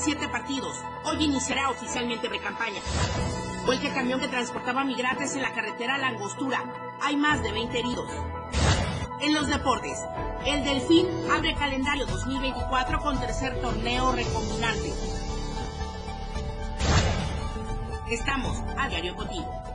siete partidos. Hoy iniciará oficialmente precampaña. Fue el camión que transportaba migrantes en la carretera La Angostura. Hay más de 20 heridos. En los deportes, el Delfín abre calendario 2024 con tercer torneo recombinante. Estamos a diario contigo.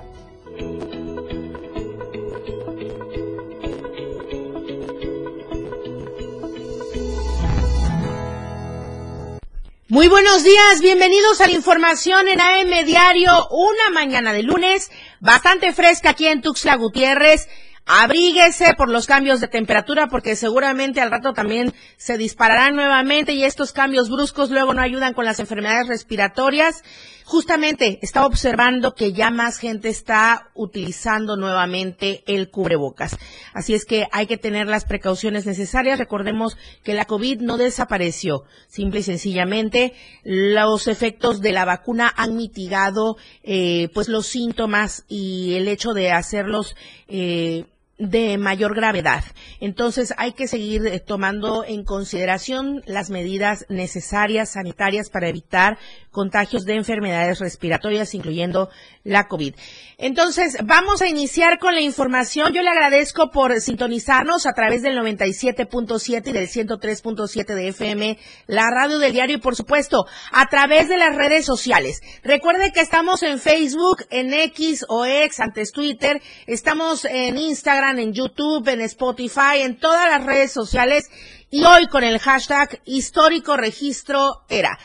Muy buenos días, bienvenidos a la información en AM Diario, una mañana de lunes, bastante fresca aquí en Tuxtla Gutiérrez. Abríguese por los cambios de temperatura porque seguramente al rato también se dispararán nuevamente y estos cambios bruscos luego no ayudan con las enfermedades respiratorias. Justamente estaba observando que ya más gente está utilizando nuevamente el cubrebocas. Así es que hay que tener las precauciones necesarias. Recordemos que la COVID no desapareció. Simple y sencillamente los efectos de la vacuna han mitigado eh, pues los síntomas y el hecho de hacerlos eh, de mayor gravedad. Entonces hay que seguir eh, tomando en consideración las medidas necesarias sanitarias para evitar contagios de enfermedades respiratorias, incluyendo la COVID. Entonces, vamos a iniciar con la información. Yo le agradezco por sintonizarnos a través del 97.7 y del 103.7 de FM, la radio del diario y, por supuesto, a través de las redes sociales. Recuerde que estamos en Facebook, en X o X, antes Twitter. Estamos en Instagram, en YouTube, en Spotify, en todas las redes sociales. Y hoy con el hashtag histórico registro era.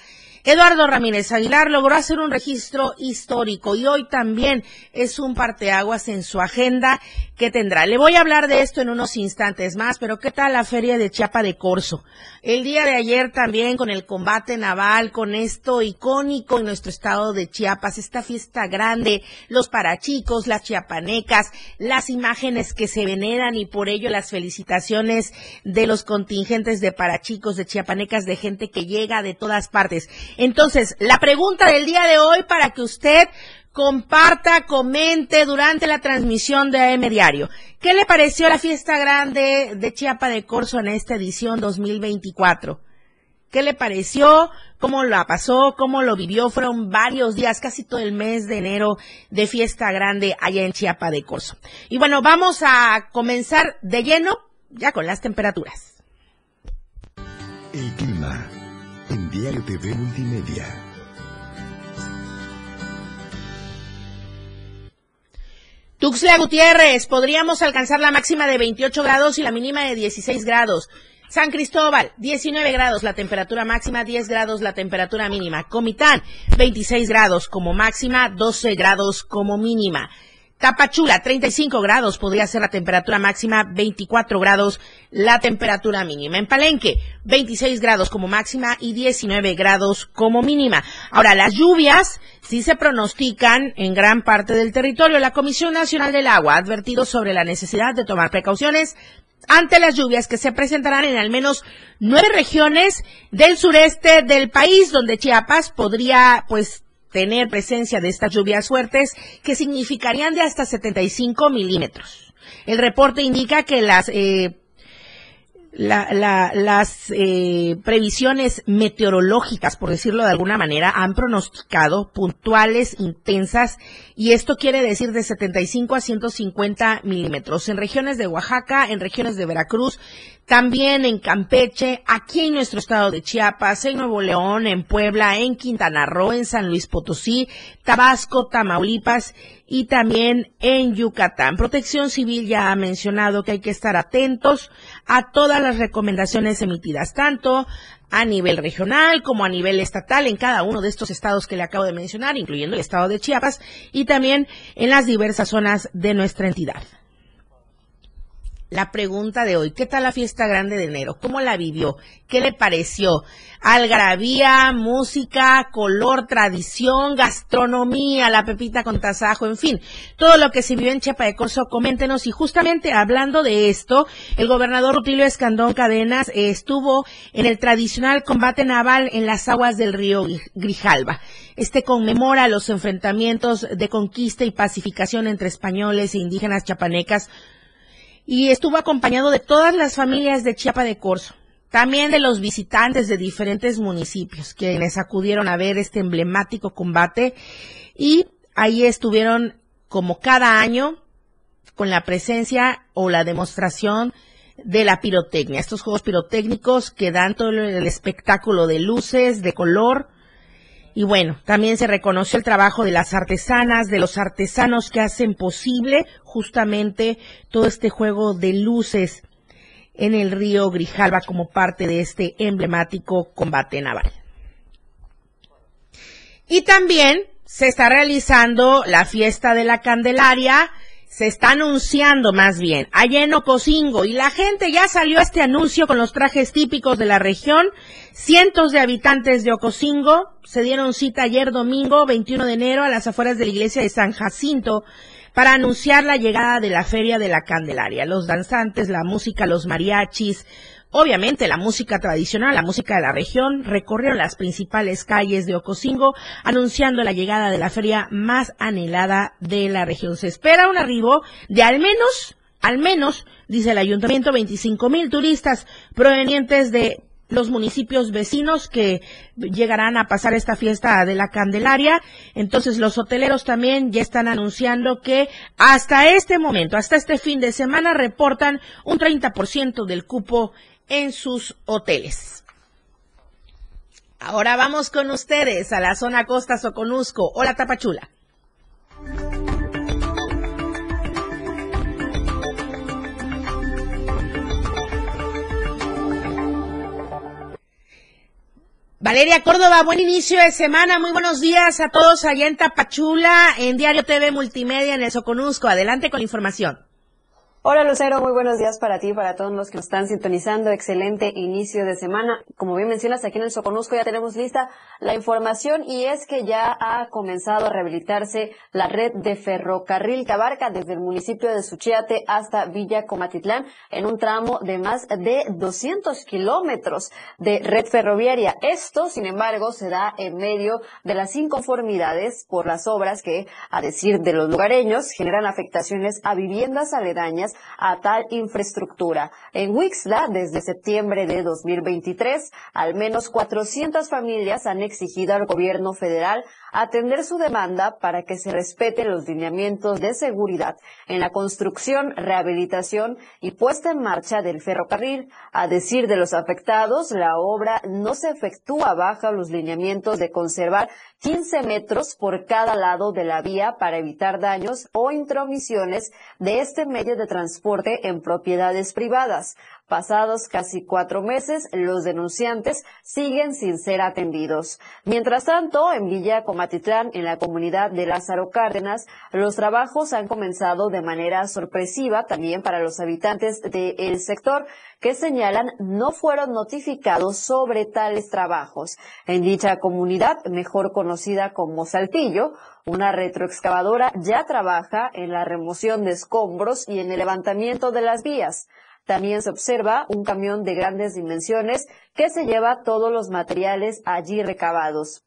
Eduardo Ramírez Aguilar logró hacer un registro histórico y hoy también es un parteaguas en su agenda que tendrá. Le voy a hablar de esto en unos instantes más, pero ¿qué tal la feria de Chiapa de Corzo? El día de ayer también con el combate naval, con esto icónico en nuestro estado de Chiapas, esta fiesta grande, los parachicos, las chiapanecas, las imágenes que se veneran y por ello las felicitaciones de los contingentes de parachicos, de chiapanecas, de gente que llega de todas partes. Entonces, la pregunta del día de hoy para que usted comparta, comente durante la transmisión de AM Diario. ¿Qué le pareció la fiesta grande de Chiapa de Corzo en esta edición 2024? ¿Qué le pareció? ¿Cómo la pasó? ¿Cómo lo vivió? Fueron varios días, casi todo el mes de enero de fiesta grande allá en Chiapa de Corzo. Y bueno, vamos a comenzar de lleno ya con las temperaturas. El clima en Diario TV Multimedia. Tuxtla Gutiérrez, podríamos alcanzar la máxima de 28 grados y la mínima de 16 grados. San Cristóbal, 19 grados la temperatura máxima, 10 grados la temperatura mínima. Comitán, 26 grados como máxima, 12 grados como mínima. Tapachula, 35 grados podría ser la temperatura máxima, 24 grados la temperatura mínima. En Palenque, 26 grados como máxima y 19 grados como mínima. Ahora, las lluvias sí se pronostican en gran parte del territorio. La Comisión Nacional del Agua ha advertido sobre la necesidad de tomar precauciones ante las lluvias que se presentarán en al menos nueve regiones del sureste del país, donde Chiapas podría, pues, tener presencia de estas lluvias fuertes que significarían de hasta 75 milímetros. El reporte indica que las eh, las eh, previsiones meteorológicas, por decirlo de alguna manera, han pronosticado puntuales, intensas, y esto quiere decir de 75 a 150 milímetros en regiones de Oaxaca, en regiones de Veracruz, también en Campeche, aquí en nuestro estado de Chiapas, en Nuevo León, en Puebla, en Quintana Roo, en San Luis Potosí, Tabasco, Tamaulipas y también en Yucatán. Protección Civil ya ha mencionado que hay que estar atentos a todas las recomendaciones emitidas, tanto a nivel regional como a nivel estatal en cada uno de estos estados que le acabo de mencionar, incluyendo el estado de Chiapas y también en las diversas zonas de nuestra entidad la pregunta de hoy. ¿Qué tal la fiesta grande de enero? ¿Cómo la vivió? ¿Qué le pareció? Algarabía, música, color, tradición, gastronomía, la pepita con tasajo, en fin, todo lo que se vivió en Chiapa de Corso, coméntenos. Y justamente hablando de esto, el gobernador Rutilio Escandón Cadenas estuvo en el tradicional combate naval en las aguas del río Grijalba. Este conmemora los enfrentamientos de conquista y pacificación entre españoles e indígenas chapanecas y estuvo acompañado de todas las familias de Chiapa de Corzo. también de los visitantes de diferentes municipios quienes acudieron a ver este emblemático combate y ahí estuvieron como cada año con la presencia o la demostración de la pirotecnia, estos juegos pirotécnicos que dan todo el espectáculo de luces, de color, y bueno, también se reconoció el trabajo de las artesanas, de los artesanos que hacen posible justamente todo este juego de luces en el río Grijalba como parte de este emblemático combate naval. Y también se está realizando la fiesta de la Candelaria, se está anunciando más bien, allá en Ocosingo, y la gente ya salió a este anuncio con los trajes típicos de la región. Cientos de habitantes de Ocosingo se dieron cita ayer domingo 21 de enero a las afueras de la iglesia de San Jacinto para anunciar la llegada de la Feria de la Candelaria. Los danzantes, la música, los mariachis, Obviamente la música tradicional, la música de la región, recorrieron las principales calles de Ocosingo anunciando la llegada de la feria más anhelada de la región. Se espera un arribo de al menos, al menos, dice el ayuntamiento, 25 mil turistas provenientes de los municipios vecinos que llegarán a pasar esta fiesta de la Candelaria. Entonces los hoteleros también ya están anunciando que hasta este momento, hasta este fin de semana, reportan un 30% del cupo en sus hoteles. Ahora vamos con ustedes a la zona Costa Soconusco. Hola Tapachula. Valeria Córdoba, buen inicio de semana. Muy buenos días a todos allá en Tapachula, en Diario TV Multimedia, en el Soconusco. Adelante con la información. Hola Lucero, muy buenos días para ti y para todos los que nos están sintonizando. Excelente inicio de semana. Como bien mencionas, aquí en el Soconusco ya tenemos lista la información y es que ya ha comenzado a rehabilitarse la red de ferrocarril que abarca desde el municipio de Suchiate hasta Villa Comatitlán en un tramo de más de 200 kilómetros de red ferroviaria. Esto, sin embargo, se da en medio de las inconformidades por las obras que, a decir de los lugareños, generan afectaciones a viviendas aledañas a tal infraestructura. En Wixla, desde septiembre de 2023, al menos 400 familias han exigido al gobierno federal atender su demanda para que se respeten los lineamientos de seguridad en la construcción, rehabilitación y puesta en marcha del ferrocarril. A decir de los afectados, la obra no se efectúa bajo los lineamientos de conservar 15 metros por cada lado de la vía para evitar daños o intromisiones de este medio de transporte en propiedades privadas. Pasados casi cuatro meses, los denunciantes siguen sin ser atendidos. Mientras tanto, en Villa Comatitlán, en la comunidad de Lázaro Cárdenas, los trabajos han comenzado de manera sorpresiva también para los habitantes del sector que señalan no fueron notificados sobre tales trabajos. En dicha comunidad, mejor conocida como Saltillo, una retroexcavadora ya trabaja en la remoción de escombros y en el levantamiento de las vías. También se observa un camión de grandes dimensiones que se lleva todos los materiales allí recabados.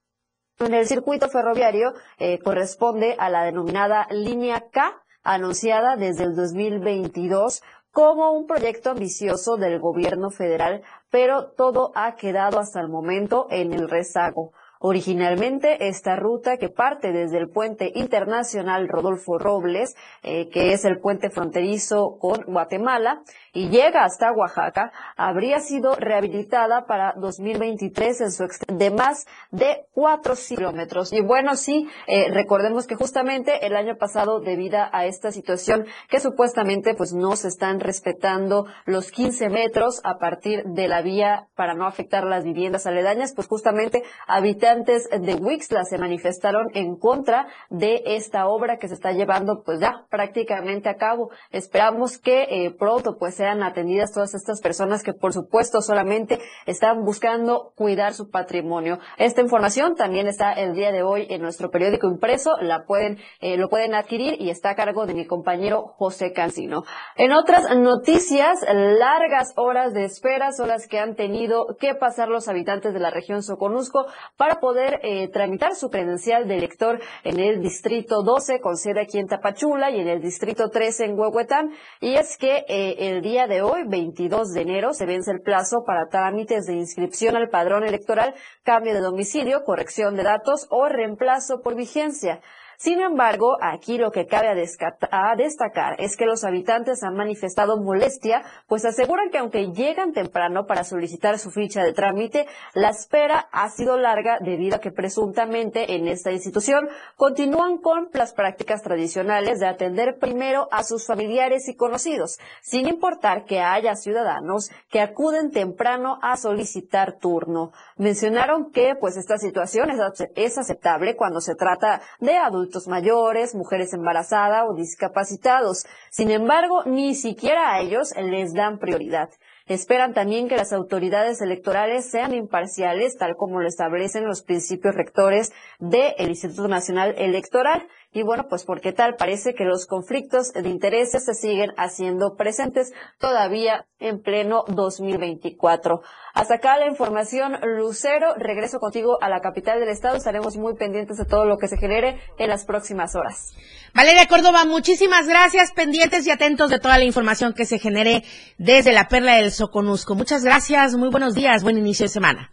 En el circuito ferroviario eh, corresponde a la denominada línea K, anunciada desde el 2022 como un proyecto ambicioso del gobierno federal, pero todo ha quedado hasta el momento en el rezago. Originalmente, esta ruta que parte desde el puente internacional Rodolfo Robles, eh, que es el puente fronterizo con Guatemala, y llega hasta Oaxaca, habría sido rehabilitada para 2023 en su de más de 4 kilómetros. Y bueno, sí, eh, recordemos que justamente el año pasado, debido a esta situación que supuestamente pues no se están respetando los 15 metros a partir de la vía para no afectar las viviendas aledañas, pues justamente habitantes de Wixla se manifestaron en contra de esta obra que se está llevando pues ya prácticamente a cabo. Esperamos que eh, pronto pues sean atendidas todas estas personas que por supuesto solamente están buscando cuidar su patrimonio. Esta información también está el día de hoy en nuestro periódico impreso, la pueden, eh, lo pueden adquirir y está a cargo de mi compañero José Cancino. En otras noticias, largas horas de espera son las que han tenido que pasar los habitantes de la región Soconusco para poder eh, tramitar su credencial de elector en el distrito 12 con sede aquí en Tapachula y en el distrito 13 en Huehuetán. Y es que eh, el día de hoy, 22 de enero, se vence el plazo para trámites de inscripción al padrón electoral, cambio de domicilio, corrección de datos o reemplazo por vigencia. Sin embargo, aquí lo que cabe a, destacar es que los habitantes han manifestado molestia, pues aseguran que aunque llegan temprano para solicitar su ficha de trámite, la espera ha sido larga debido a que presuntamente en esta institución continúan con las prácticas tradicionales de atender primero a sus familiares y conocidos, sin importar que haya ciudadanos que acuden temprano a solicitar turno. Mencionaron que pues esta situación es aceptable cuando se trata de adultos mayores, mujeres embarazadas o discapacitados. Sin embargo, ni siquiera a ellos les dan prioridad. Esperan también que las autoridades electorales sean imparciales, tal como lo establecen los principios rectores del Instituto Nacional Electoral. Y bueno, pues porque tal parece que los conflictos de intereses se siguen haciendo presentes todavía en pleno 2024. Hasta acá la información, Lucero. Regreso contigo a la capital del estado. Estaremos muy pendientes de todo lo que se genere en las próximas horas. Valeria Córdoba, muchísimas gracias. Pendientes y atentos de toda la información que se genere desde la Perla del Soconusco. Muchas gracias. Muy buenos días. Buen inicio de semana.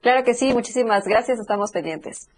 Claro que sí. Muchísimas gracias. Estamos pendientes.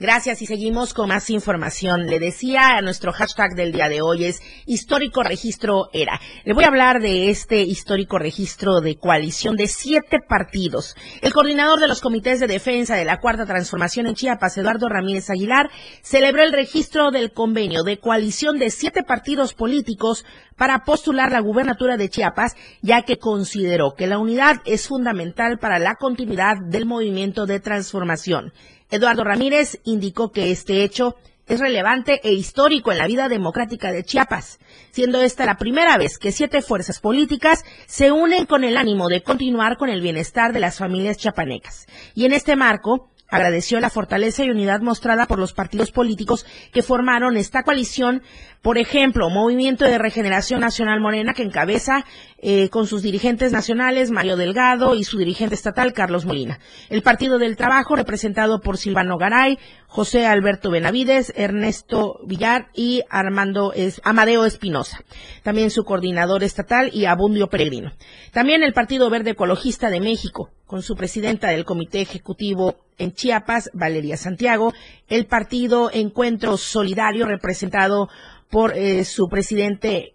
Gracias y seguimos con más información. Le decía a nuestro hashtag del día de hoy es histórico registro era. Le voy a hablar de este histórico registro de coalición de siete partidos. El coordinador de los comités de defensa de la cuarta transformación en Chiapas, Eduardo Ramírez Aguilar, celebró el registro del convenio de coalición de siete partidos políticos para postular la gubernatura de Chiapas, ya que consideró que la unidad es fundamental para la continuidad del movimiento de transformación. Eduardo Ramírez indicó que este hecho es relevante e histórico en la vida democrática de Chiapas, siendo esta la primera vez que siete fuerzas políticas se unen con el ánimo de continuar con el bienestar de las familias chapanecas. Y en este marco, agradeció la fortaleza y unidad mostrada por los partidos políticos que formaron esta coalición, por ejemplo, Movimiento de Regeneración Nacional Morena, que encabeza eh, con sus dirigentes nacionales, Mario Delgado, y su dirigente estatal, Carlos Molina. El Partido del Trabajo, representado por Silvano Garay, José Alberto Benavides, Ernesto Villar y Armando Amadeo Espinosa. También su coordinador estatal y Abundio Peregrino. También el Partido Verde Ecologista de México, con su presidenta del Comité Ejecutivo en Chiapas, Valeria Santiago, el Partido Encuentro Solidario, representado por eh, su presidente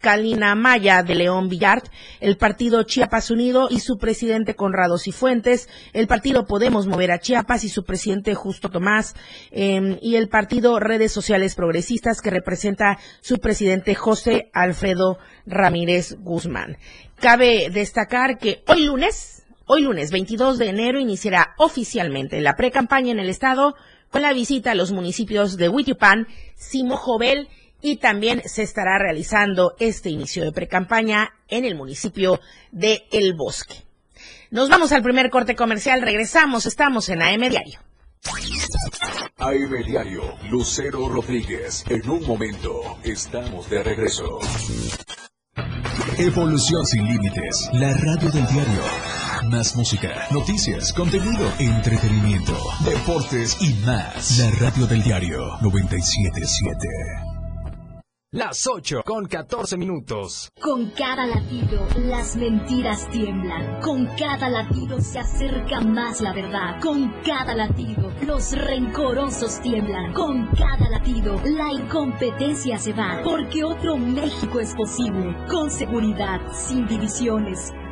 Kalina, Maya de León Villard, el partido Chiapas Unido y su presidente Conrado Cifuentes, el partido Podemos Mover a Chiapas y su presidente Justo Tomás, em, y el partido Redes Sociales Progresistas que representa su presidente José Alfredo Ramírez Guzmán. Cabe destacar que hoy lunes, hoy lunes 22 de enero iniciará oficialmente la pre-campaña en el estado con la visita a los municipios de Huitipán, Simojovel y también se estará realizando este inicio de precampaña en el municipio de El Bosque. Nos vamos al primer corte comercial, regresamos, estamos en AM Diario. AM Diario, Lucero Rodríguez. En un momento, estamos de regreso. Evolución sin límites, la radio del diario. Más música, noticias, contenido, entretenimiento, deportes y más. La radio del diario 977. Las 8 con 14 minutos. Con cada latido, las mentiras tiemblan. Con cada latido se acerca más la verdad. Con cada latido, los rencorosos tiemblan. Con cada latido, la incompetencia se va. Porque otro México es posible. Con seguridad, sin divisiones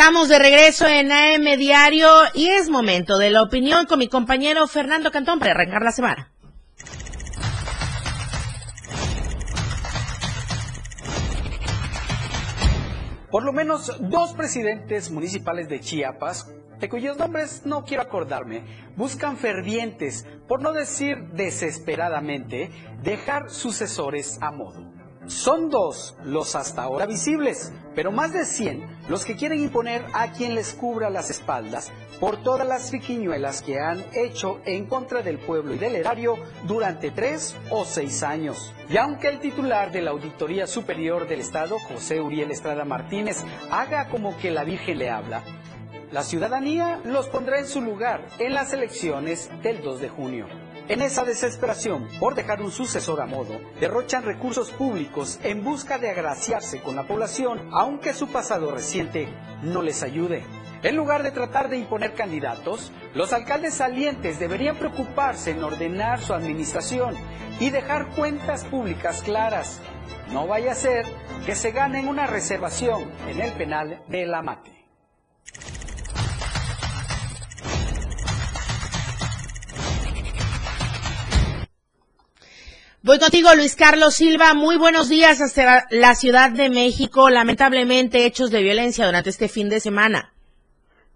Estamos de regreso en AM Diario y es momento de la opinión con mi compañero Fernando Cantón para arrancar la semana. Por lo menos dos presidentes municipales de Chiapas, de cuyos nombres no quiero acordarme, buscan fervientes, por no decir desesperadamente, dejar sucesores a modo. Son dos los hasta ahora visibles, pero más de 100 los que quieren imponer a quien les cubra las espaldas por todas las friquiñuelas que han hecho en contra del pueblo y del erario durante tres o seis años. Y aunque el titular de la Auditoría Superior del Estado, José Uriel Estrada Martínez, haga como que la Virgen le habla, la ciudadanía los pondrá en su lugar en las elecciones del 2 de junio. En esa desesperación por dejar un sucesor a modo, derrochan recursos públicos en busca de agraciarse con la población, aunque su pasado reciente no les ayude. En lugar de tratar de imponer candidatos, los alcaldes salientes deberían preocuparse en ordenar su administración y dejar cuentas públicas claras. No vaya a ser que se ganen una reservación en el penal de la Mate. Voy contigo, Luis Carlos Silva. Muy buenos días hasta la Ciudad de México. Lamentablemente, hechos de violencia durante este fin de semana.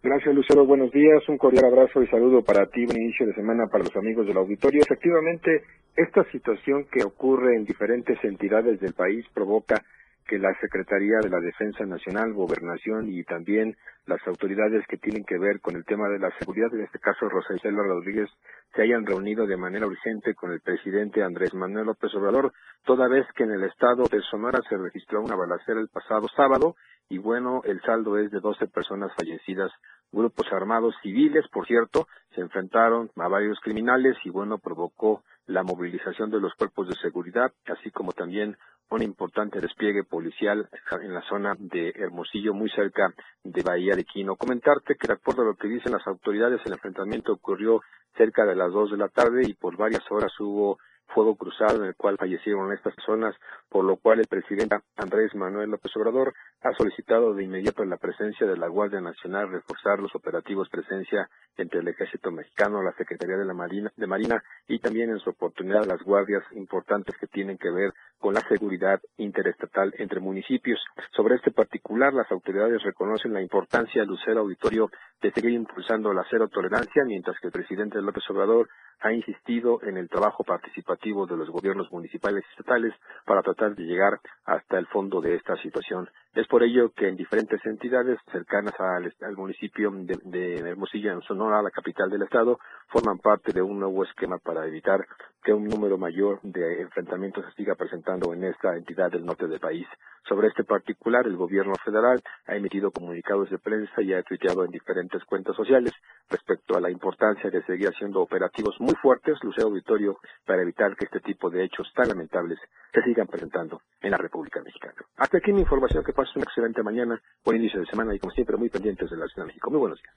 Gracias, Lucero. Buenos días. Un cordial abrazo y saludo para ti. Buen inicio de semana para los amigos del auditorio. Efectivamente, esta situación que ocurre en diferentes entidades del país provoca que la Secretaría de la Defensa Nacional, Gobernación y también las autoridades que tienen que ver con el tema de la seguridad, en este caso Rosa Isela Rodríguez, se hayan reunido de manera urgente con el presidente Andrés Manuel López Obrador, toda vez que en el estado de Sonora se registró una balacera el pasado sábado y bueno, el saldo es de 12 personas fallecidas. Grupos armados civiles, por cierto, se enfrentaron a varios criminales y bueno, provocó la movilización de los cuerpos de seguridad, así como también un importante despliegue policial en la zona de Hermosillo, muy cerca de Bahía de Quino. Comentarte que de acuerdo a lo que dicen las autoridades, el enfrentamiento ocurrió cerca de las dos de la tarde y por varias horas hubo fuego cruzado en el cual fallecieron estas personas, por lo cual el presidente Andrés Manuel López Obrador ha solicitado de inmediato la presencia de la Guardia Nacional, reforzar los operativos presencia entre el Ejército Mexicano, la Secretaría de la Marina, de Marina y también en su oportunidad las guardias importantes que tienen que ver con la seguridad interestatal entre municipios. Sobre este particular, las autoridades reconocen la importancia, Lucero Auditorio, de seguir impulsando la cero tolerancia, mientras que el presidente López Obrador ha insistido en el trabajo participativo de los gobiernos municipales y estatales para tratar de llegar hasta el fondo de esta situación. Es por ello que en diferentes entidades cercanas al, municipio de, de Hermosillo, en Sonora, la capital del estado, forman parte de un nuevo esquema para evitar que un número mayor de enfrentamientos se siga presentando en esta entidad del norte del país. Sobre este particular, el gobierno federal ha emitido comunicados de prensa y ha tuiteado en diferentes cuentas sociales, respecto a la importancia de seguir haciendo operativos muy fuertes, Lucero Auditorio, para evitar que este tipo de hechos tan lamentables se sigan presentando en la República Mexicana. Hasta aquí mi información, que pases una excelente mañana, buen inicio de semana y como siempre muy pendientes de la Ciudad de México. Muy buenos días.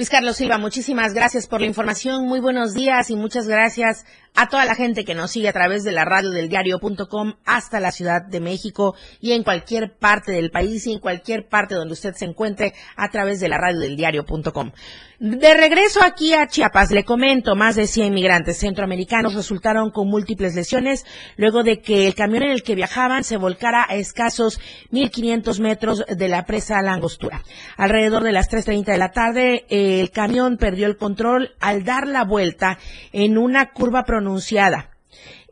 Luis Carlos Silva, muchísimas gracias por la información. Muy buenos días y muchas gracias a toda la gente que nos sigue a través de la radio del diario.com hasta la Ciudad de México y en cualquier parte del país y en cualquier parte donde usted se encuentre a través de la radio del diario.com. De regreso aquí a Chiapas, le comento, más de 100 migrantes centroamericanos resultaron con múltiples lesiones luego de que el camión en el que viajaban se volcara a escasos 1.500 metros de la presa La Angostura. Alrededor de las 3.30 de la tarde, el camión perdió el control al dar la vuelta en una curva pronunciada.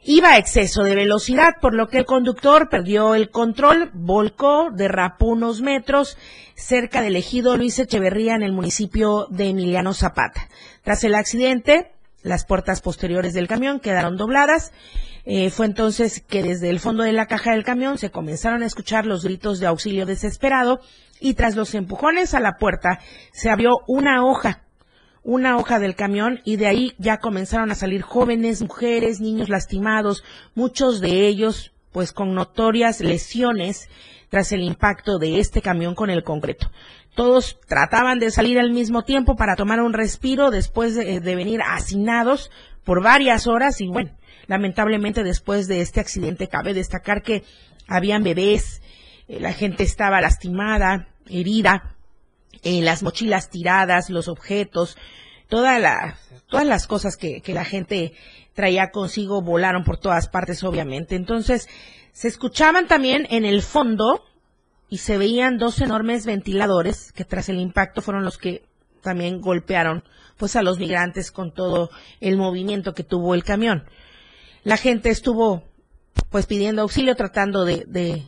Iba a exceso de velocidad, por lo que el conductor perdió el control, volcó, derrapó unos metros cerca del ejido Luis Echeverría en el municipio de Emiliano Zapata. Tras el accidente, las puertas posteriores del camión quedaron dobladas. Eh, fue entonces que desde el fondo de la caja del camión se comenzaron a escuchar los gritos de auxilio desesperado y tras los empujones a la puerta se abrió una hoja una hoja del camión y de ahí ya comenzaron a salir jóvenes, mujeres, niños lastimados, muchos de ellos pues con notorias lesiones tras el impacto de este camión con el concreto. Todos trataban de salir al mismo tiempo para tomar un respiro después de, de venir hacinados por varias horas y bueno, lamentablemente después de este accidente cabe destacar que habían bebés, eh, la gente estaba lastimada, herida, eh, las mochilas tiradas, los objetos, toda la, todas las cosas que, que la gente traía consigo volaron por todas partes, obviamente. Entonces, se escuchaban también en el fondo y se veían dos enormes ventiladores que tras el impacto fueron los que también golpearon pues a los migrantes con todo el movimiento que tuvo el camión. La gente estuvo pues pidiendo auxilio, tratando de, de,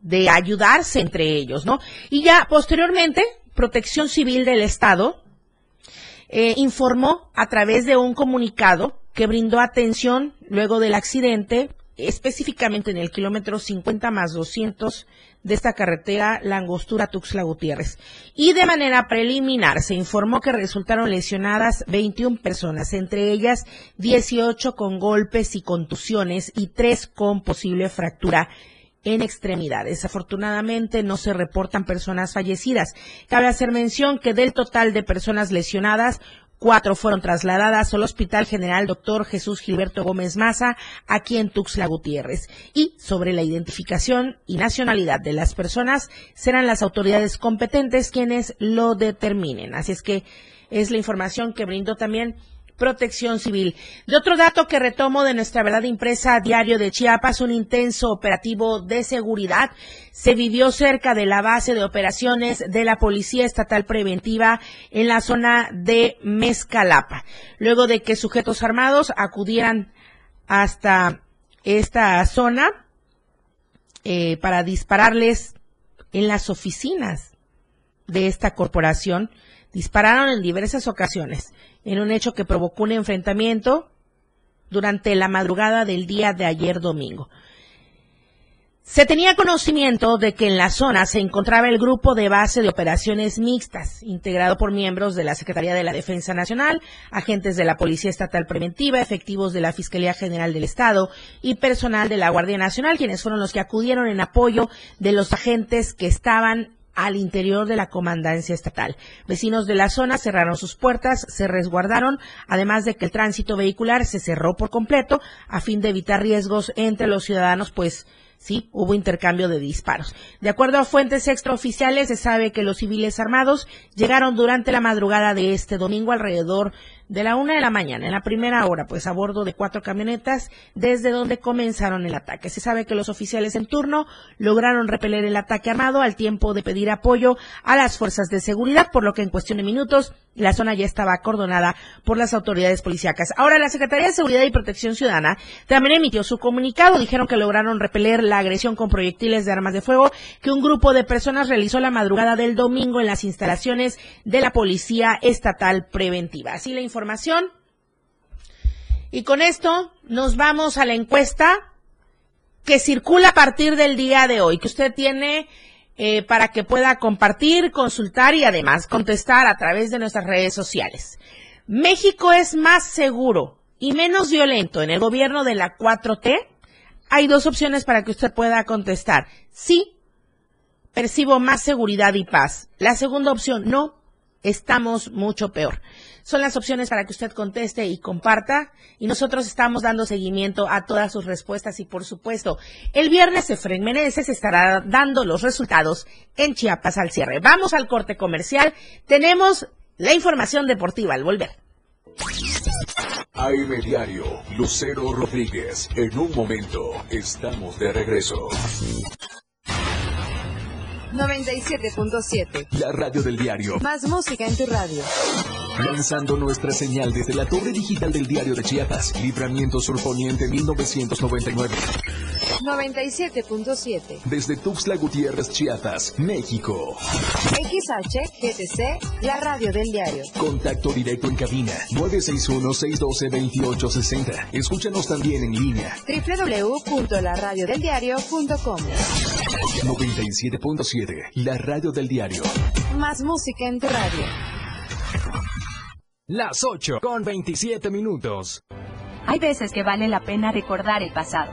de ayudarse entre ellos, ¿no? Y ya posteriormente, Protección Civil del Estado eh, informó a través de un comunicado que brindó atención luego del accidente, específicamente en el kilómetro 50 más 200 de esta carretera Langostura Tuxtla Gutiérrez. Y de manera preliminar se informó que resultaron lesionadas 21 personas, entre ellas 18 con golpes y contusiones y 3 con posible fractura en extremidades. Afortunadamente no se reportan personas fallecidas. Cabe hacer mención que del total de personas lesionadas, Cuatro fueron trasladadas al Hospital General Dr. Jesús Gilberto Gómez Maza, aquí en Tuxtla Gutiérrez. Y sobre la identificación y nacionalidad de las personas, serán las autoridades competentes quienes lo determinen. Así es que es la información que brindó también Protección Civil. De otro dato que retomo de nuestra verdad impresa diario de Chiapas, un intenso operativo de seguridad se vivió cerca de la base de operaciones de la Policía Estatal Preventiva en la zona de Mezcalapa. Luego de que sujetos armados acudieran hasta esta zona eh, para dispararles en las oficinas de esta corporación, dispararon en diversas ocasiones en un hecho que provocó un enfrentamiento durante la madrugada del día de ayer domingo. Se tenía conocimiento de que en la zona se encontraba el grupo de base de operaciones mixtas, integrado por miembros de la Secretaría de la Defensa Nacional, agentes de la Policía Estatal Preventiva, efectivos de la Fiscalía General del Estado y personal de la Guardia Nacional, quienes fueron los que acudieron en apoyo de los agentes que estaban al interior de la comandancia estatal. Vecinos de la zona cerraron sus puertas, se resguardaron, además de que el tránsito vehicular se cerró por completo a fin de evitar riesgos entre los ciudadanos, pues sí, hubo intercambio de disparos. De acuerdo a fuentes extraoficiales, se sabe que los civiles armados llegaron durante la madrugada de este domingo alrededor de la una de la mañana, en la primera hora, pues a bordo de cuatro camionetas, desde donde comenzaron el ataque. Se sabe que los oficiales en turno lograron repeler el ataque armado al tiempo de pedir apoyo a las fuerzas de seguridad, por lo que en cuestión de minutos la zona ya estaba acordonada por las autoridades policíacas. Ahora, la Secretaría de Seguridad y Protección Ciudadana también emitió su comunicado. Dijeron que lograron repeler la agresión con proyectiles de armas de fuego que un grupo de personas realizó la madrugada del domingo en las instalaciones de la Policía Estatal Preventiva. Así la información. Y con esto nos vamos a la encuesta que circula a partir del día de hoy, que usted tiene eh, para que pueda compartir, consultar y además contestar a través de nuestras redes sociales. México es más seguro y menos violento en el gobierno de la 4T. Hay dos opciones para que usted pueda contestar. Sí, percibo más seguridad y paz. La segunda opción, no, estamos mucho peor. Son las opciones para que usted conteste y comparta y nosotros estamos dando seguimiento a todas sus respuestas y por supuesto, el viernes Efren Meneses estará dando los resultados en Chiapas al cierre. Vamos al corte comercial. Tenemos la información deportiva al volver. AM Diario, Lucero Rodríguez. En un momento, estamos de regreso. 97.7. La radio del diario. Más música en tu radio. Lanzando nuestra señal desde la torre digital del diario de Chiapas. Libramiento Surponiente 1999. 97.7. Desde Tuxtla Gutiérrez, Chiapas, México. XH, GTC, la radio del diario. Contacto directo en cabina 961-612-2860. Escúchanos también en línea. www.laradiodeldiario.com 97.7. La radio del diario. Más música en tu radio. Las 8 con 27 minutos. Hay veces que vale la pena recordar el pasado.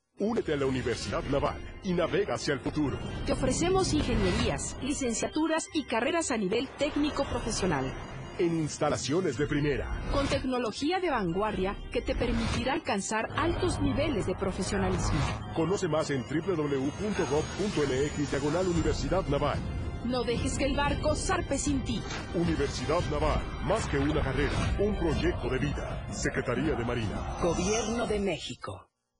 Únete a la Universidad Naval y navega hacia el futuro. Te ofrecemos ingenierías, licenciaturas y carreras a nivel técnico profesional. En instalaciones de primera. Con tecnología de vanguardia que te permitirá alcanzar altos niveles de profesionalismo. Conoce más en www.gov.mx diagonal Universidad Naval. No dejes que el barco zarpe sin ti. Universidad Naval, más que una carrera, un proyecto de vida. Secretaría de Marina. Gobierno de México.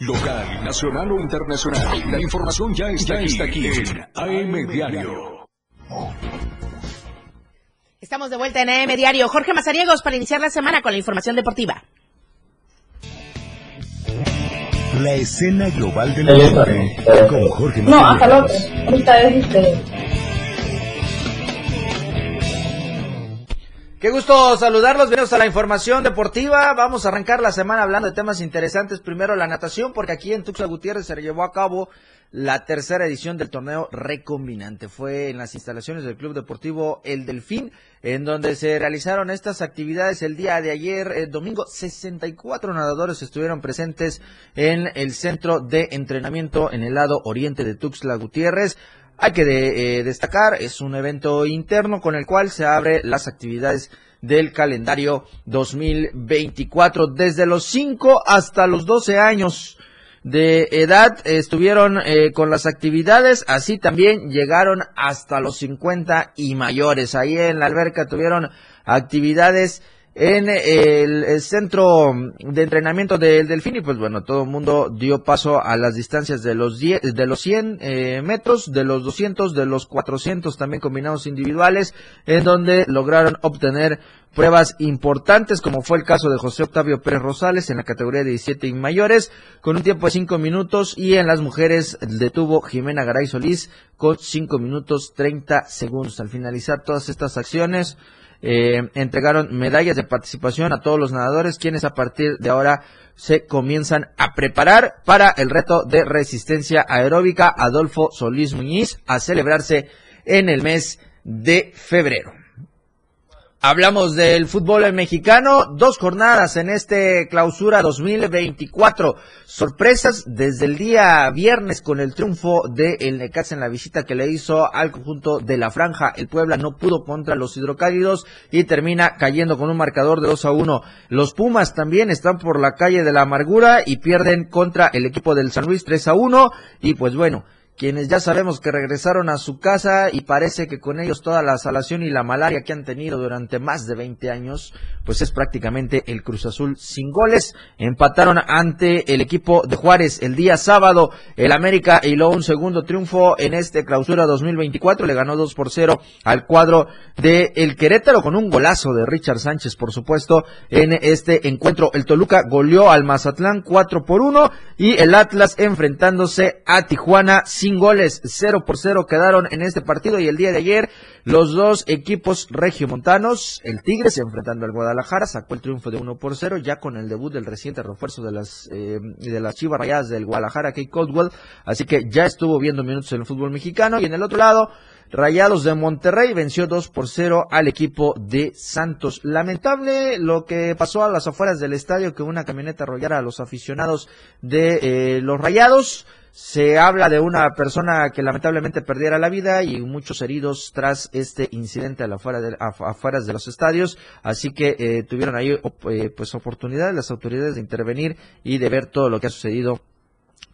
Local, nacional o internacional. La información ya está, aquí, está aquí en AM Diario. Estamos de vuelta en AM Diario. Jorge Mazariegos para iniciar la semana con la información deportiva. La escena global del deporte con Jorge No, hasta luego. Mazariegos. Ahorita es este. Qué gusto saludarlos, bienvenidos a la información deportiva. Vamos a arrancar la semana hablando de temas interesantes. Primero la natación, porque aquí en Tuxtla Gutiérrez se llevó a cabo la tercera edición del torneo recombinante. Fue en las instalaciones del Club Deportivo El Delfín, en donde se realizaron estas actividades el día de ayer, eh, domingo. 64 nadadores estuvieron presentes en el centro de entrenamiento en el lado oriente de Tuxtla Gutiérrez. Hay que de- eh, destacar, es un evento interno con el cual se abre las actividades del calendario 2024. Desde los 5 hasta los 12 años de edad estuvieron eh, con las actividades, así también llegaron hasta los 50 y mayores. Ahí en la alberca tuvieron actividades en el, centro de entrenamiento del Delfín y pues bueno, todo el mundo dio paso a las distancias de los 10, de los 100 eh, metros, de los 200, de los 400 también combinados individuales, en donde lograron obtener pruebas importantes, como fue el caso de José Octavio Pérez Rosales en la categoría de 17 y mayores, con un tiempo de 5 minutos, y en las mujeres detuvo Jimena Garay Solís con 5 minutos 30 segundos. Al finalizar todas estas acciones, eh, entregaron medallas de participación a todos los nadadores, quienes a partir de ahora se comienzan a preparar para el reto de resistencia aeróbica Adolfo Solís Muñiz a celebrarse en el mes de febrero. Hablamos del fútbol mexicano, dos jornadas en este clausura 2024. Sorpresas desde el día viernes con el triunfo de el Necaxa en la visita que le hizo al conjunto de la franja. El Puebla no pudo contra los hidrocálidos y termina cayendo con un marcador de 2 a 1. Los Pumas también están por la calle de la amargura y pierden contra el equipo del San Luis 3 a 1. Y pues bueno, quienes ya sabemos que regresaron a su casa y parece que con ellos toda la salación y la malaria que han tenido durante más de 20 años, pues es prácticamente el Cruz Azul sin goles. Empataron ante el equipo de Juárez el día sábado. El América hiló un segundo triunfo en este clausura 2024. Le ganó 2 por 0 al cuadro de el Querétaro con un golazo de Richard Sánchez, por supuesto, en este encuentro. El Toluca goleó al Mazatlán 4 por 1 y el Atlas enfrentándose a Tijuana goles, 0 por 0 quedaron en este partido y el día de ayer los dos equipos regiomontanos, el Tigres enfrentando al Guadalajara, sacó el triunfo de 1 por 0 ya con el debut del reciente refuerzo de las eh, de las Chivas Rayadas del Guadalajara, Kate Caldwell, así que ya estuvo viendo minutos en el fútbol mexicano y en el otro lado Rayados de Monterrey venció 2 por 0 al equipo de Santos. Lamentable lo que pasó a las afueras del estadio, que una camioneta arrollara a los aficionados de eh, los Rayados. Se habla de una persona que lamentablemente perdiera la vida y muchos heridos tras este incidente a la afuera de, af- afueras de los estadios. Así que eh, tuvieron ahí eh, pues oportunidad las autoridades de intervenir y de ver todo lo que ha sucedido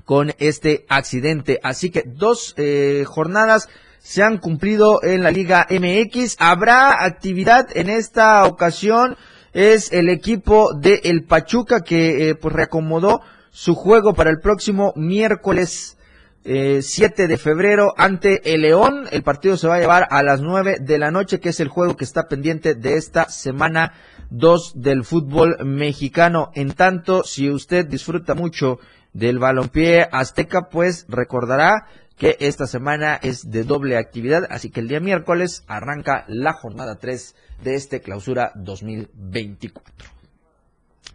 con este accidente. Así que dos eh, jornadas se han cumplido en la Liga MX. Habrá actividad en esta ocasión. Es el equipo de El Pachuca que eh, pues reacomodó su juego para el próximo miércoles eh, 7 de febrero ante el León. El partido se va a llevar a las 9 de la noche, que es el juego que está pendiente de esta semana 2 del fútbol mexicano. En tanto, si usted disfruta mucho del balompié azteca, pues recordará que esta semana es de doble actividad, así que el día miércoles arranca la jornada 3 de este clausura 2024.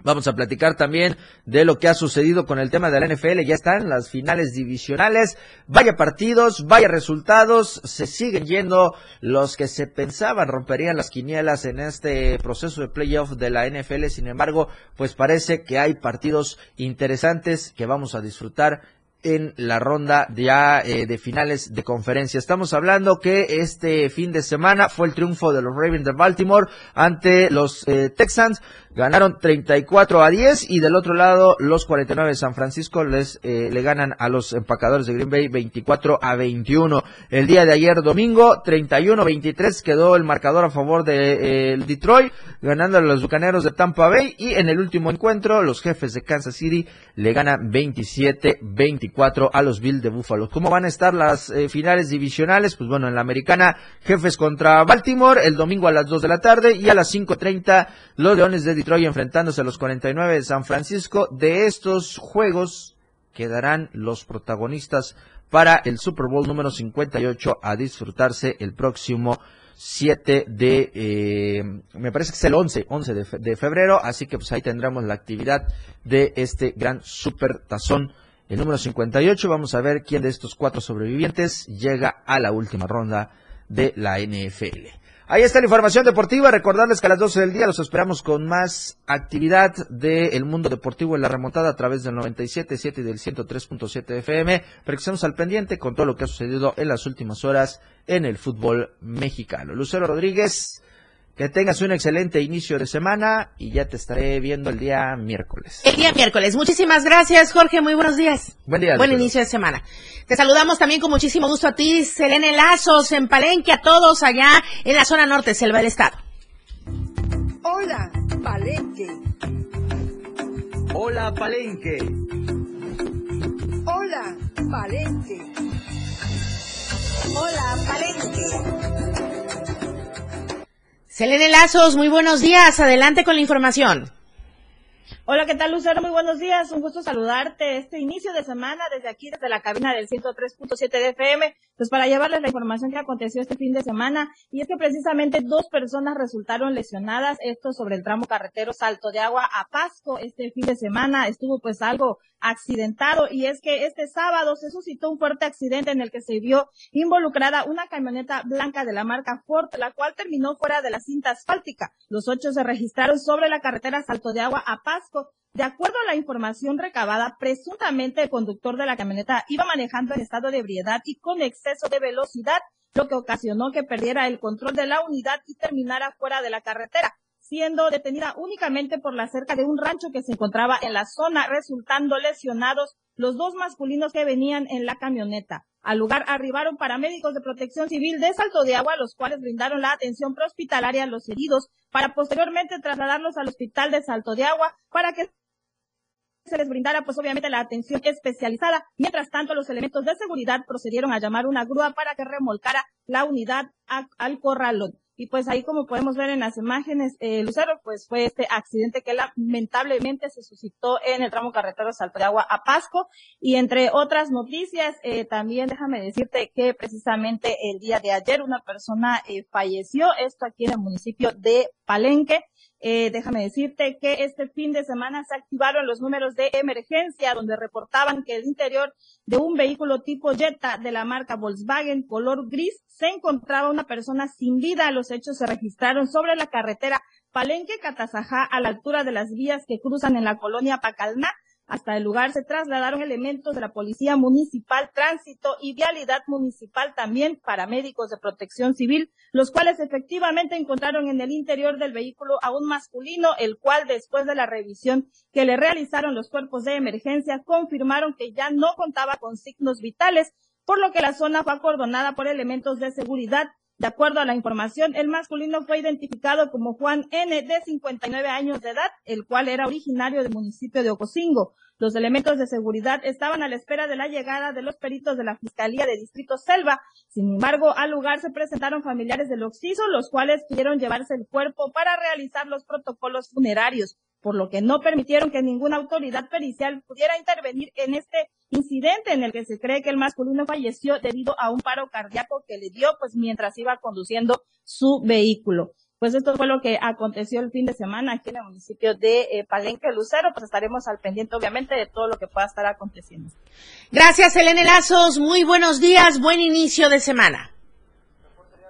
Vamos a platicar también de lo que ha sucedido con el tema de la NFL. Ya están las finales divisionales. Vaya partidos, vaya resultados. Se siguen yendo los que se pensaban romperían las quinielas en este proceso de playoff de la NFL. Sin embargo, pues parece que hay partidos interesantes que vamos a disfrutar en la ronda eh, de finales de conferencia. Estamos hablando que este fin de semana fue el triunfo de los Ravens de Baltimore ante los eh, Texans. Ganaron 34 a 10 y del otro lado los 49 de San Francisco les eh, le ganan a los empacadores de Green Bay 24 a 21. El día de ayer domingo 31-23 quedó el marcador a favor de eh, Detroit ganando a los Bucaneros de Tampa Bay y en el último encuentro los jefes de Kansas City le ganan 27-24 a los Bills de Buffalo. ¿Cómo van a estar las eh, finales divisionales? Pues bueno, en la americana jefes contra Baltimore el domingo a las 2 de la tarde y a las 5.30 los Leones de Detroit enfrentándose a los 49 de San Francisco. De estos juegos quedarán los protagonistas para el Super Bowl número 58 a disfrutarse el próximo 7 de, eh, me parece que es el 11, 11 de, fe- de febrero, así que pues ahí tendremos la actividad de este gran super tazón. El número 58, vamos a ver quién de estos cuatro sobrevivientes llega a la última ronda de la NFL. Ahí está la información deportiva. Recordarles que a las 12 del día los esperamos con más actividad del mundo deportivo en la remontada a través del 97.7 y del 103.7 FM. Para que estemos al pendiente con todo lo que ha sucedido en las últimas horas en el fútbol mexicano. Lucero Rodríguez, que tengas un excelente inicio de semana y ya te estaré viendo el día miércoles. El día miércoles. Muchísimas gracias, Jorge. Muy buenos días. Buen día. Buen inicio de semana. Te saludamos también con muchísimo gusto a ti, Selene Lazos, en Palenque, a todos allá en la zona norte, Selva del Estado. Hola, Palenque. Hola, Palenque. Hola, Palenque. Hola, Palenque. Selene Lazos, muy buenos días. Adelante con la información. Hola, ¿qué tal, Lucero? Muy buenos días. Un gusto saludarte este inicio de semana desde aquí, desde la cabina del 103.7 de FM, pues para llevarles la información que aconteció este fin de semana. Y es que precisamente dos personas resultaron lesionadas, esto sobre el tramo carretero Salto de Agua a Pasco. Este fin de semana estuvo pues algo accidentado y es que este sábado se suscitó un fuerte accidente en el que se vio involucrada una camioneta blanca de la marca Ford, la cual terminó fuera de la cinta asfáltica. Los ocho se registraron sobre la carretera Salto de Agua a Pasco. De acuerdo a la información recabada, presuntamente el conductor de la camioneta iba manejando en estado de ebriedad y con exceso de velocidad, lo que ocasionó que perdiera el control de la unidad y terminara fuera de la carretera siendo detenida únicamente por la cerca de un rancho que se encontraba en la zona, resultando lesionados los dos masculinos que venían en la camioneta. Al lugar arribaron paramédicos de protección civil de Salto de Agua, los cuales brindaron la atención prehospitalaria a los heridos para posteriormente trasladarlos al hospital de Salto de Agua para que se les brindara pues obviamente la atención especializada. Mientras tanto, los elementos de seguridad procedieron a llamar una grúa para que remolcara la unidad al corralón. Y pues ahí como podemos ver en las imágenes, eh, Lucero, pues fue este accidente que lamentablemente se suscitó en el tramo carretero Salto de Agua a Pasco. Y entre otras noticias, eh, también déjame decirte que precisamente el día de ayer una persona eh, falleció, esto aquí en el municipio de Palenque. Eh, déjame decirte que este fin de semana se activaron los números de emergencia donde reportaban que el interior de un vehículo tipo Jetta de la marca Volkswagen color gris se encontraba una persona sin vida. Los hechos se registraron sobre la carretera Palenque Catazajá a la altura de las vías que cruzan en la colonia Pacalná hasta el lugar se trasladaron elementos de la Policía Municipal, Tránsito y Vialidad Municipal, también paramédicos de protección civil, los cuales efectivamente encontraron en el interior del vehículo a un masculino, el cual después de la revisión que le realizaron los cuerpos de emergencia, confirmaron que ya no contaba con signos vitales, por lo que la zona fue acordonada por elementos de seguridad de acuerdo a la información, el masculino fue identificado como Juan N, de 59 años de edad, el cual era originario del municipio de Ocosingo. Los elementos de seguridad estaban a la espera de la llegada de los peritos de la Fiscalía de Distrito Selva. Sin embargo, al lugar se presentaron familiares del occiso, los cuales pidieron llevarse el cuerpo para realizar los protocolos funerarios por lo que no permitieron que ninguna autoridad pericial pudiera intervenir en este incidente en el que se cree que el masculino falleció debido a un paro cardíaco que le dio pues mientras iba conduciendo su vehículo. Pues esto fue lo que aconteció el fin de semana aquí en el municipio de eh, Palenque Lucero, pues estaremos al pendiente obviamente de todo lo que pueda estar aconteciendo. Gracias, Elena Lazos. Muy buenos días, buen inicio de semana.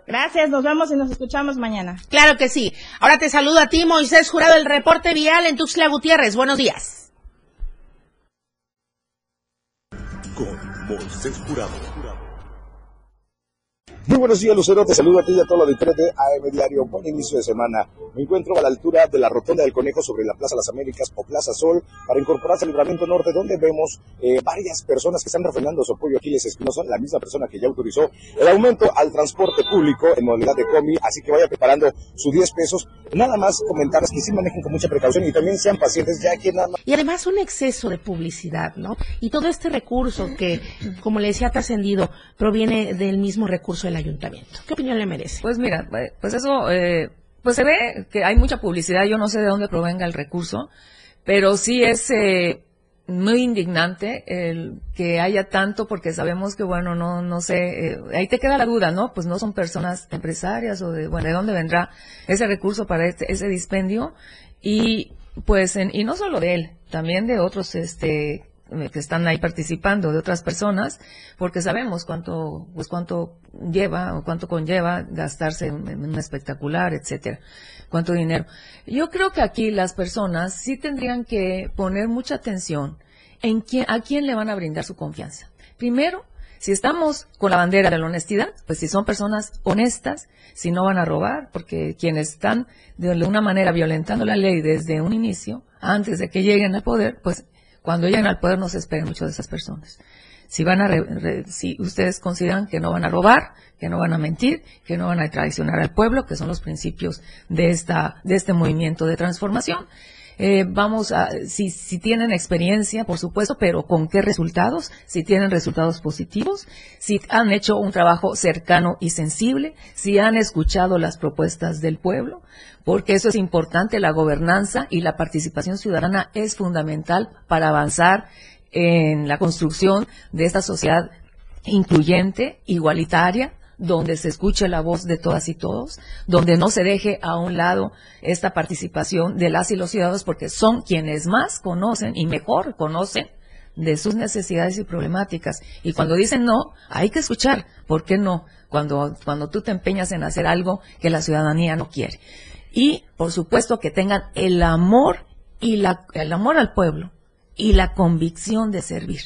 Gracias, nos vemos y nos escuchamos mañana. Claro que sí. Ahora te saludo a ti, Moisés Jurado, el reporte vial en Tuxtla Gutiérrez. Buenos días. Con Moisés Jurado. Muy buenos días, Lucero. Te saludo a ti y a todo lo de de AM Diario. Buen inicio de semana. Me encuentro a la altura de la Rotonda del Conejo sobre la Plaza Las Américas o Plaza Sol para incorporarse al Libramiento Norte, donde vemos eh, varias personas que están refrendando su apoyo aquí. Les Espinosa, la misma persona que ya autorizó el aumento al transporte público en modalidad de comi. Así que vaya preparando sus 10 pesos. Nada más comentarles que sí manejen con mucha precaución y también sean pacientes, ya que nada más. Y además un exceso de publicidad, ¿no? Y todo este recurso que, como le decía, trascendido, proviene del mismo recurso del ayuntamiento. ¿Qué opinión le merece? Pues mira, eh, pues eso, eh, pues se ve que hay mucha publicidad, yo no sé de dónde provenga el recurso, pero sí es eh, muy indignante el que haya tanto porque sabemos que bueno, no no sé, eh, ahí te queda la duda, ¿no? Pues no son personas empresarias o de bueno, ¿de dónde vendrá ese recurso para este, ese dispendio? Y pues en, y no solo de él, también de otros este que están ahí participando de otras personas, porque sabemos cuánto, pues cuánto lleva o cuánto conlleva gastarse en, en un espectacular, etcétera, cuánto dinero. Yo creo que aquí las personas sí tendrían que poner mucha atención en quién, a quién le van a brindar su confianza. Primero, si estamos con la bandera de la honestidad, pues si son personas honestas, si no van a robar, porque quienes están de una manera violentando la ley desde un inicio, antes de que lleguen al poder, pues cuando lleguen al poder no se esperen mucho de esas personas. Si van a, re- si ustedes consideran que no van a robar, que no van a mentir, que no van a traicionar al pueblo, que son los principios de esta, de este movimiento de transformación, Eh, vamos a, si, si tienen experiencia, por supuesto, pero con qué resultados, si tienen resultados positivos, si han hecho un trabajo cercano y sensible, si han escuchado las propuestas del pueblo, porque eso es importante, la gobernanza y la participación ciudadana es fundamental para avanzar en la construcción de esta sociedad incluyente, igualitaria, donde se escuche la voz de todas y todos, donde no se deje a un lado esta participación de las y los ciudadanos, porque son quienes más conocen y mejor conocen de sus necesidades y problemáticas. Y cuando dicen no, hay que escuchar. ¿Por qué no? Cuando, cuando tú te empeñas en hacer algo que la ciudadanía no quiere. Y, por supuesto, que tengan el amor y la, el amor al pueblo y la convicción de servir.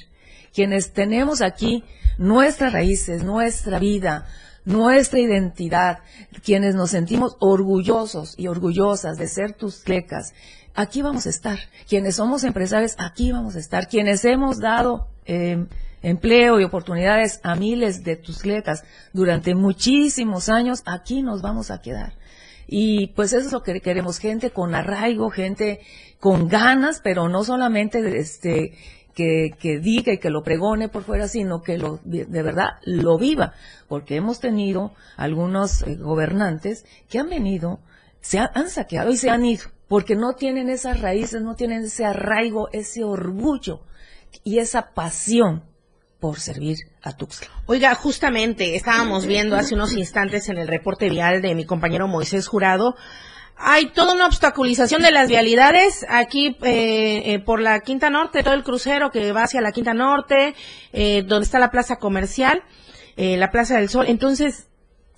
Quienes tenemos aquí nuestras raíces, nuestra vida, nuestra identidad, quienes nos sentimos orgullosos y orgullosas de ser tus clecas, aquí vamos a estar. Quienes somos empresarios, aquí vamos a estar. Quienes hemos dado eh, empleo y oportunidades a miles de tus clecas durante muchísimos años, aquí nos vamos a quedar. Y pues eso es lo que queremos, gente con arraigo, gente con ganas, pero no solamente este, que, que, diga y que lo pregone por fuera, sino que lo, de, verdad lo viva. Porque hemos tenido algunos eh, gobernantes que han venido, se han, han saqueado y se han ido, porque no tienen esas raíces, no tienen ese arraigo, ese orgullo y esa pasión por servir a Tuxtla. Oiga, justamente estábamos viendo hace unos instantes en el reporte vial de mi compañero Moisés Jurado, hay toda una obstaculización de las vialidades aquí eh, eh, por la Quinta Norte, todo el crucero que va hacia la Quinta Norte, eh, donde está la plaza comercial, eh, la Plaza del Sol. Entonces,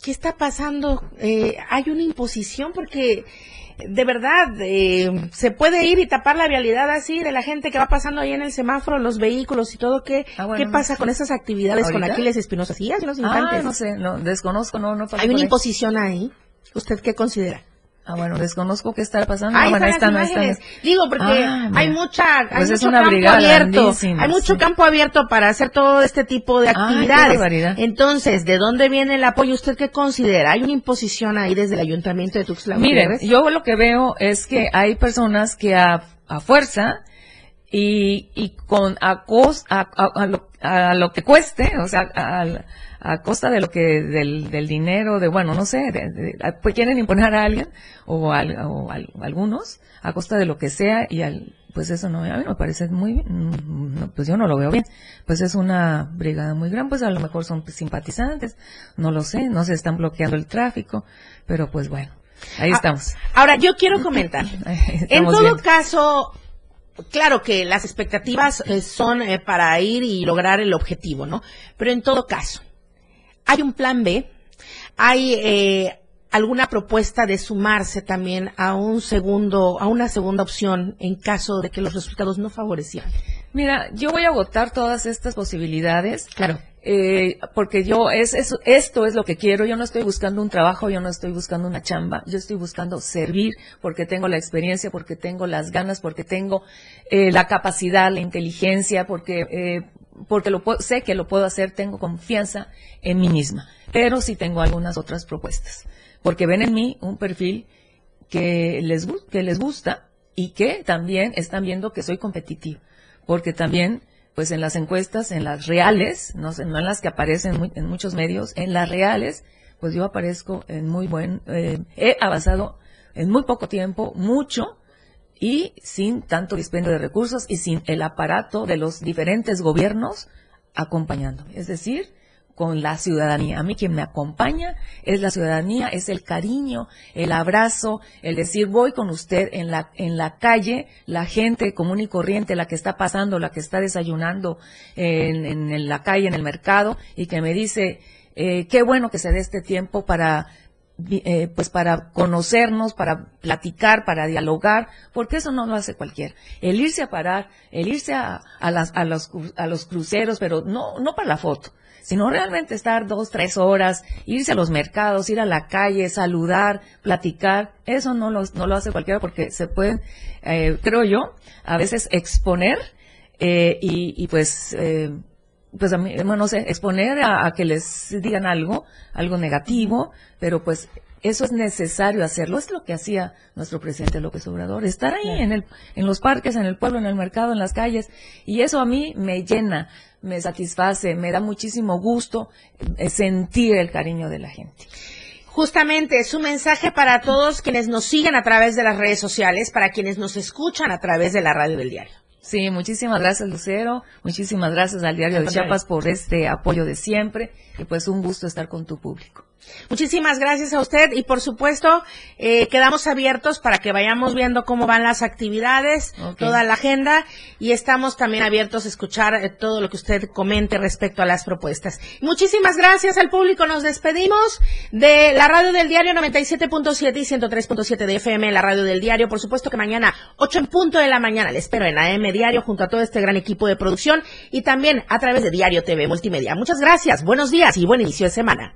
¿qué está pasando? Eh, hay una imposición porque de verdad eh, se puede ir y tapar la vialidad así de la gente que va pasando ahí en el semáforo, los vehículos y todo. ¿Qué, Ah, bueno, ¿qué pasa con esas actividades con. Aquiles Espinosa? Sí, hace unos Ah, no sé, no, desconozco, no, no Hay una imposición ahí. ¿Usted qué considera? Ah, bueno, desconozco qué está pasando. Ahí Ah, bueno, están ahí están, ahí imágenes. están. Digo, porque Ah, hay mucha, hay Pues es mucho una campo abierto. Hay mucho sí. campo abierto para hacer todo este tipo de qué actividades. Entonces, ¿de dónde viene el apoyo? ¿Usted qué considera? ¿Hay una imposición ahí desde el ayuntamiento de Tuxtla Miren, yo lo que veo es que hay personas que a, a fuerza y, y con a, a, a- a lo, a lo que cueste, o sea, a, a costa de lo que del, del dinero, de bueno, no sé, de- de- a- pues quieren imponer a alguien o, al- o al- algunos a costa de lo que sea y al, pues eso no, a mí me parece muy bien, pues yo no lo veo bien, pues es una brigada muy gran, pues a lo mejor son simpatizantes, no lo sé, no se están bloqueando el tráfico, pero pues bueno, ahí Ah, estamos. Ahora, yo quiero comentar. en todo caso, claro que las expectativas eh, son eh, para ir y lograr el objetivo, ¿no? Pero en todo caso, hay un plan B, hay eh, alguna propuesta de sumarse también a un segundo, a una segunda opción en caso de que los resultados no favorecieran. Mira, yo voy a agotar todas estas posibilidades. Claro. Eh, porque yo, es, es- esto es lo que quiero. Yo no estoy buscando un trabajo, yo no estoy buscando una chamba. Yo estoy buscando servir porque tengo la experiencia, porque tengo las ganas, porque tengo eh, la capacidad, la inteligencia, porque, eh, porque lo sé que lo puedo hacer, tengo confianza en mí misma. Pero sí tengo algunas otras propuestas. Porque ven en mí un perfil que les, que les gusta y que también están viendo que soy competitivo. Porque también, pues en las encuestas, en las reales, no, no en las que aparecen muy- en muchos medios, en las reales, pues yo aparezco en muy buen, eh, he avanzado en muy poco tiempo, mucho, y sin tanto dispendio de recursos y sin el aparato de los diferentes gobiernos acompañando. Es decir, con la ciudadanía. A mí quien me acompaña es la ciudadanía, es el cariño, el abrazo, el decir voy con usted en la, en la calle, la gente común y corriente, la que está pasando, la que está desayunando en, en- la calle, en el mercado, y que me dice, eh, qué bueno que se dé este tiempo para eh, pues para conocernos, para platicar, para dialogar, porque eso no lo hace cualquiera. El irse a parar, el irse a, a las, a, los, a los cruceros, pero no, no para la foto, sino realmente estar dos, tres horas, irse a los mercados, ir a la calle, saludar, platicar, eso no lo, no lo hace cualquiera porque se pueden, eh, creo yo, a veces exponer eh, y, y pues eh, pues a mí, bueno, no sé, exponer a, a que les digan algo, algo negativo, pero pues eso es necesario hacerlo. Es lo que hacía nuestro presidente López Obrador, estar ahí en, el, en los parques, en el pueblo, en el mercado, en las calles. Y eso a mí me llena, me satisface, me da muchísimo gusto eh, sentir el cariño de la gente. Justamente es un mensaje para todos quienes nos siguen a través de las redes sociales, para quienes nos escuchan a través de la radio del diario. Sí, muchísimas gracias Lucero, muchísimas gracias al Diario de Chiapas por este apoyo de siempre. Y pues un gusto estar con tu público. Muchísimas gracias a usted y por supuesto eh, quedamos abiertos para que vayamos viendo cómo van las actividades, toda la agenda y estamos también abiertos a escuchar eh, todo lo que usted comente respecto a las propuestas. Muchísimas gracias al público, nos despedimos de la radio del diario 97.7 y 103.7 de FM, la radio del diario, por supuesto que mañana 8 en punto de la mañana le espero en AM Diario junto a todo este gran equipo de producción y también a través de Diario TV Multimedia. Muchas gracias, buenos días y buen inicio de semana.